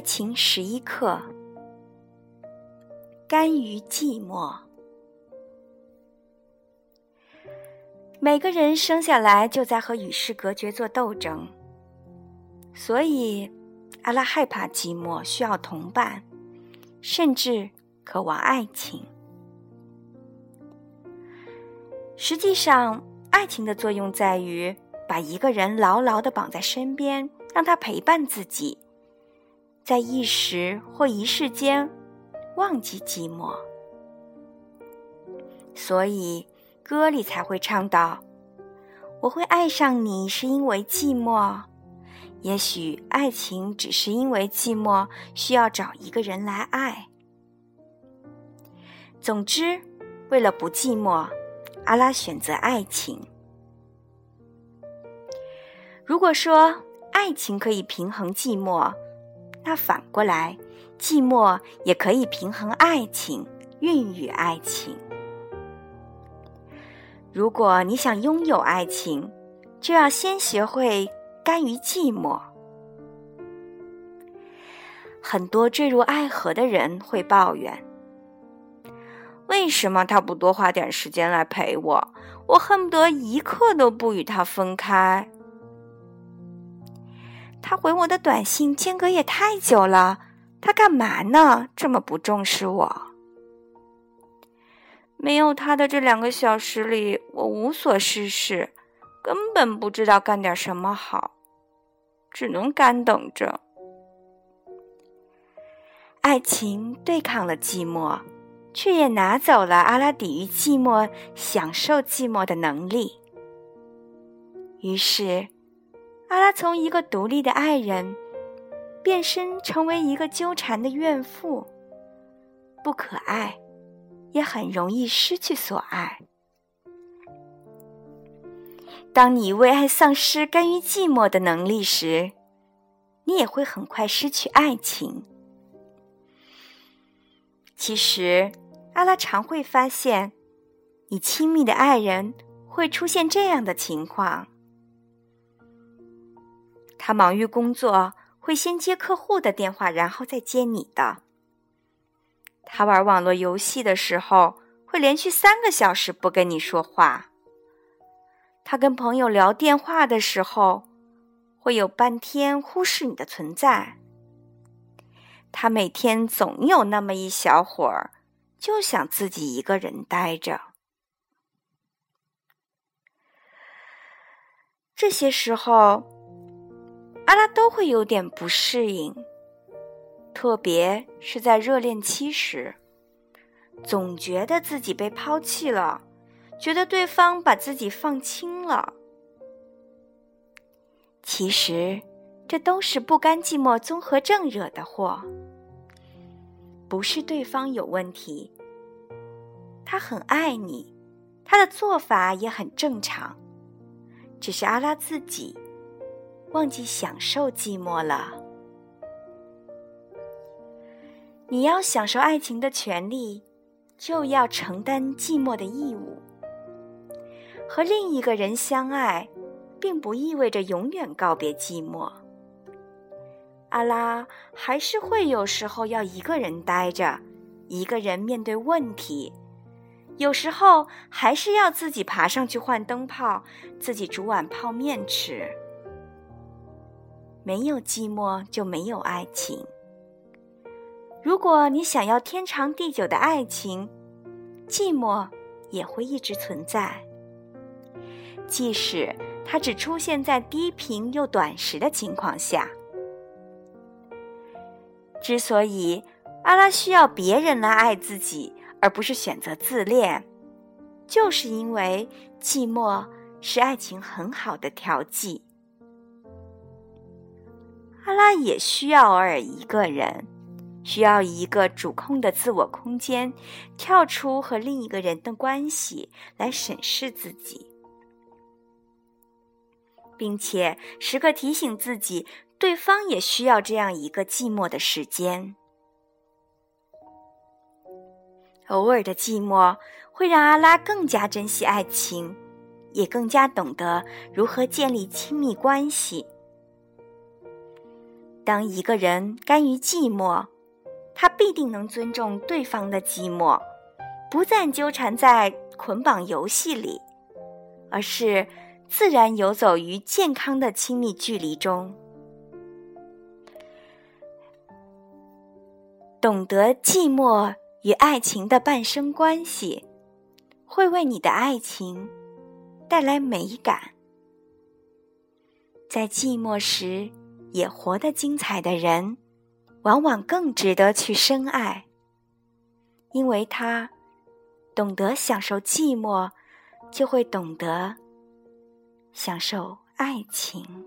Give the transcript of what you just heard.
爱情十一课：甘于寂寞。每个人生下来就在和与世隔绝做斗争，所以阿拉害怕寂寞，需要同伴，甚至渴望爱情。实际上，爱情的作用在于把一个人牢牢的绑在身边，让他陪伴自己。在一时或一世间，忘记寂寞，所以歌里才会唱到：“我会爱上你，是因为寂寞。也许爱情只是因为寂寞，需要找一个人来爱。总之，为了不寂寞，阿拉选择爱情。如果说爱情可以平衡寂寞，那反过来，寂寞也可以平衡爱情，孕育爱情。如果你想拥有爱情，就要先学会甘于寂寞。很多坠入爱河的人会抱怨：为什么他不多花点时间来陪我？我恨不得一刻都不与他分开。他回我的短信间隔也太久了，他干嘛呢？这么不重视我？没有他的这两个小时里，我无所事事，根本不知道干点什么好，只能干等着。爱情对抗了寂寞，却也拿走了阿拉抵御寂寞、享受寂寞的能力。于是。阿拉从一个独立的爱人，变身成为一个纠缠的怨妇，不可爱，也很容易失去所爱。当你为爱丧失甘于寂寞的能力时，你也会很快失去爱情。其实，阿拉常会发现，你亲密的爱人会出现这样的情况。他忙于工作，会先接客户的电话，然后再接你的。他玩网络游戏的时候，会连续三个小时不跟你说话。他跟朋友聊电话的时候，会有半天忽视你的存在。他每天总有那么一小会儿，就想自己一个人待着。这些时候。阿拉都会有点不适应，特别是在热恋期时，总觉得自己被抛弃了，觉得对方把自己放轻了。其实，这都是不甘寂寞综合症惹的祸，不是对方有问题，他很爱你，他的做法也很正常，只是阿拉自己。忘记享受寂寞了。你要享受爱情的权利，就要承担寂寞的义务。和另一个人相爱，并不意味着永远告别寂寞。阿拉还是会有时候要一个人待着，一个人面对问题。有时候还是要自己爬上去换灯泡，自己煮碗泡面吃。没有寂寞就没有爱情。如果你想要天长地久的爱情，寂寞也会一直存在，即使它只出现在低频又短时的情况下。之所以阿拉需要别人来爱自己，而不是选择自恋，就是因为寂寞是爱情很好的调剂。阿拉也需要偶尔一个人，需要一个主控的自我空间，跳出和另一个人的关系来审视自己，并且时刻提醒自己，对方也需要这样一个寂寞的时间。偶尔的寂寞会让阿拉更加珍惜爱情，也更加懂得如何建立亲密关系。当一个人甘于寂寞，他必定能尊重对方的寂寞，不再纠缠在捆绑游戏里，而是自然游走于健康的亲密距离中。懂得寂寞与爱情的伴生关系，会为你的爱情带来美感。在寂寞时。也活得精彩的人，往往更值得去深爱，因为他懂得享受寂寞，就会懂得享受爱情。